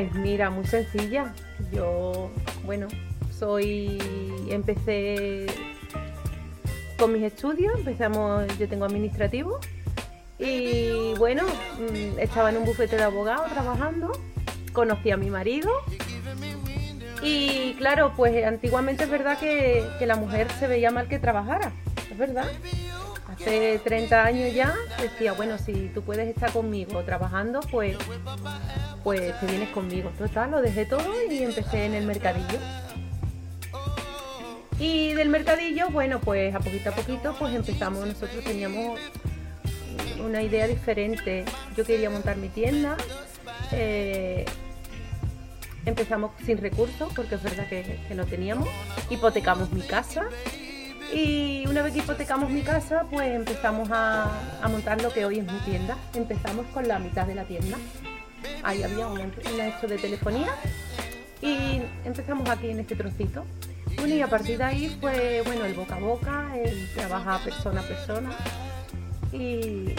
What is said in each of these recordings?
mira, muy sencilla. Yo, bueno, soy. Empecé con mis estudios, empezamos, yo tengo administrativo. Y bueno, mm, estaba en un bufete de abogado trabajando. Conocí a mi marido. Y claro, pues antiguamente es verdad que, que la mujer se veía mal que trabajara. Es verdad hace 30 años ya decía, bueno, si tú puedes estar conmigo trabajando, pues, pues te vienes conmigo. Total, lo dejé todo y empecé en el mercadillo. Y del mercadillo, bueno, pues a poquito a poquito, pues empezamos, nosotros teníamos una idea diferente. Yo quería montar mi tienda. Eh, empezamos sin recursos, porque es verdad que, que no teníamos. Hipotecamos mi casa y una vez que hipotecamos mi casa, pues empezamos a, montar lo que hoy es mi tienda. Empezamos con la mitad de la tienda. Ahí había un, hecho de telefonía y empezamos aquí en este trocito. Bueno, y a partir de ahí fue, bueno, el boca a boca, el trabajar persona a persona. Y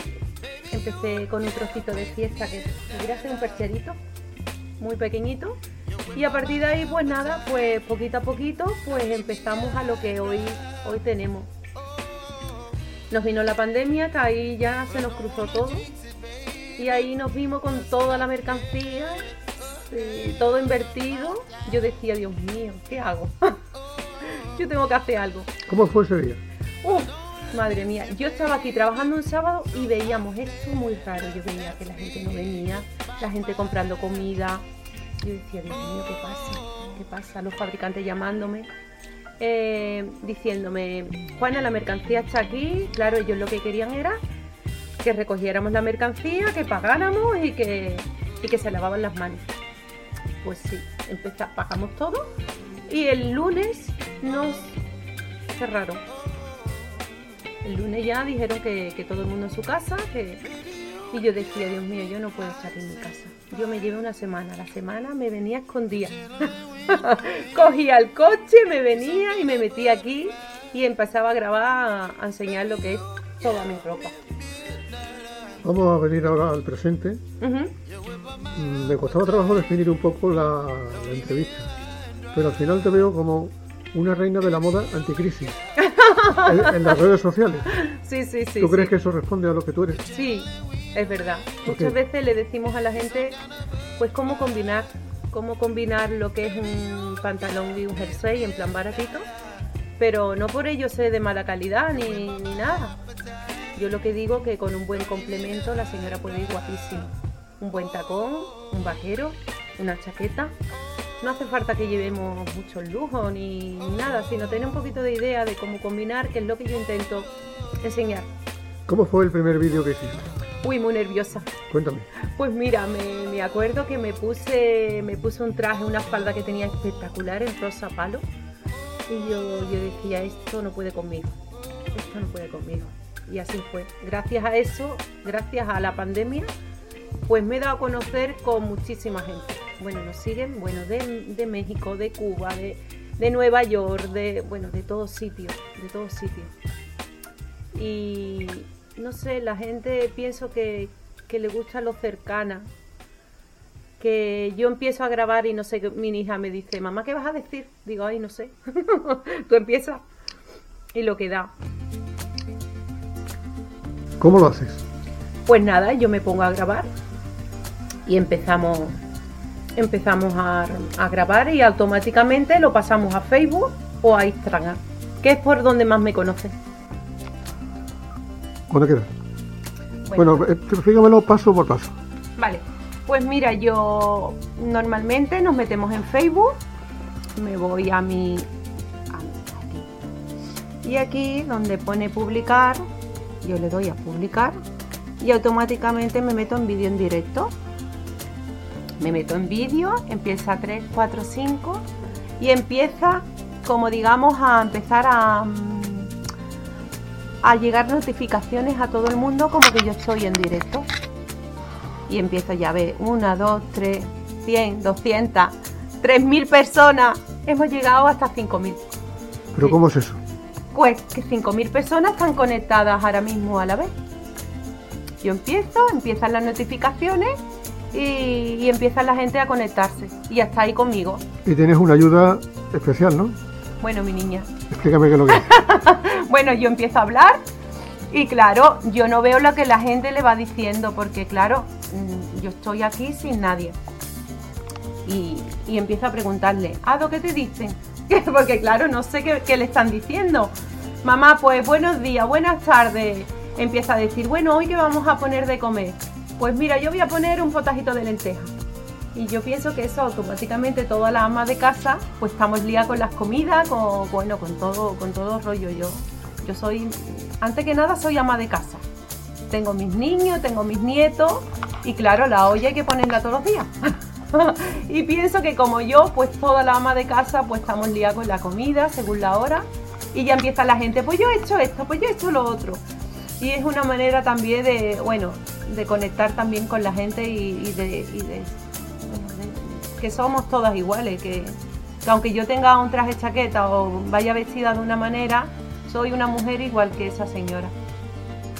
empecé con un trocito de fiesta que quería hacer un percherito muy pequeñito y a partir de ahí, pues nada, pues poquito a poquito, pues empezamos a lo que hoy, hoy tenemos. Nos vino la pandemia, que ahí ya se nos cruzó todo. Y ahí nos vimos con toda la mercancía, todo invertido. Yo decía, Dios mío, ¿qué hago? Yo tengo que hacer algo. ¿Cómo fue ese día? Madre mía, yo estaba aquí trabajando un sábado y veíamos esto muy raro. Yo veía que la gente no venía, la gente comprando comida, yo decía, Dios mío, ¿qué pasa? ¿Qué pasa? Los fabricantes llamándome, eh, diciéndome, Juana, la mercancía está aquí. Claro, ellos lo que querían era que recogiéramos la mercancía, que pagáramos y que, y que se lavaban las manos. Pues sí, empezamos, pagamos todo y el lunes nos cerraron. El lunes ya dijeron que, todo el mundo en su casa, que... y yo decía, Dios mío, yo no puedo estar en mi casa yo me llevé una semana. La semana me venía escondida. Cogía el coche, me venía y me metía aquí y empezaba a grabar, a enseñar lo que es toda mi ropa. Vamos a venir ahora al presente. Mm, me costaba trabajo definir un poco la, entrevista, pero al final te veo como una reina de la moda anticrisis en, las redes sociales. Sí, sí, sí. ¿Tú crees que eso responde a lo que tú eres? Sí, es verdad. Muchas veces le decimos a la gente, pues cómo combinar, cómo combinar lo que es un pantalón y un jersey en plan baratito, pero no por ello sé de mala calidad ni, ni nada. Yo lo que digo que con un buen complemento la señora puede ir guapísima. Un buen tacón, un vaquero, una chaqueta. No hace falta que llevemos muchos lujos ni nada, sino tener un poquito de idea de cómo combinar, que es lo que yo intento enseñar. ¿Cómo fue el primer vídeo que hiciste? Uy, muy nerviosa. Cuéntame. Pues mira, me, acuerdo que me puse, me puse un traje, una falda que tenía espectacular en rosa palo. Y yo, yo decía, esto no puede conmigo. Esto no puede conmigo. Y así fue. Gracias a eso, gracias a la pandemia, pues me he dado a conocer con muchísima gente. Bueno, nos siguen, bueno, de, México, de Cuba, de, de Nueva York, de, bueno, de todos sitios, de todos sitios. Y, no sé, la gente pienso que, le gusta lo cercana. Que yo empiezo a grabar y no sé, mi hija me dice, mamá, ¿qué vas a decir? Digo, ay, no sé. Tú empiezas y lo que da. ¿Cómo lo haces? Pues nada, yo me pongo a grabar y empezamos empezamos a, a, grabar y automáticamente lo pasamos a Facebook o a Instagram, que es por donde más me conocen. ¿Cuándo quieras. Bueno, bueno fíjamelo paso por paso. Vale, pues mira, yo normalmente nos metemos en Facebook, me voy a mi, y aquí donde pone publicar, yo le doy a publicar y automáticamente me meto en vídeo en directo. Me meto en vídeo, empieza 3, 4, 5 y empieza como digamos a empezar a a llegar notificaciones a todo el mundo como que yo estoy en directo. Y empiezo ya a ver, una, dos, tres, cien, doscientas, tres mil personas. Hemos llegado hasta cinco mil. ¿Pero cómo es eso? Pues que cinco mil personas están conectadas ahora mismo a la vez. Yo empiezo, empiezan las notificaciones y, empieza la gente a conectarse y hasta ahí conmigo. Y tienes una ayuda especial, ¿no? Bueno, mi niña. Explícame qué es lo que es. bueno, yo empiezo a hablar y claro, yo no veo lo que la gente le va diciendo porque claro, mm, yo estoy aquí sin nadie. Y, y empiezo a preguntarle, ¿Ado qué te dicen? porque claro, no sé qué, le están diciendo. Mamá, pues buenos días, buenas tardes. Empieza a decir, bueno, hoy qué vamos a poner de comer. Pues mira, yo voy a poner un potajito de lenteja. Y yo pienso que eso automáticamente toda la ama de casa, pues estamos liados con las comidas, con bueno, con todo, con todo rollo. Yo, yo soy, antes que nada, soy ama de casa. Tengo mis niños, tengo mis nietos y claro, la olla hay que ponerla todos los días. y pienso que como yo, pues toda la ama de casa, pues estamos liados con la comida según la hora. Y ya empieza la gente, pues yo he hecho esto, pues yo he hecho lo otro. Y es una manera también de, bueno, de conectar también con la gente y, de, que somos todas iguales, que, aunque yo tenga un traje chaqueta o vaya vestida de una manera, soy una mujer igual que esa señora.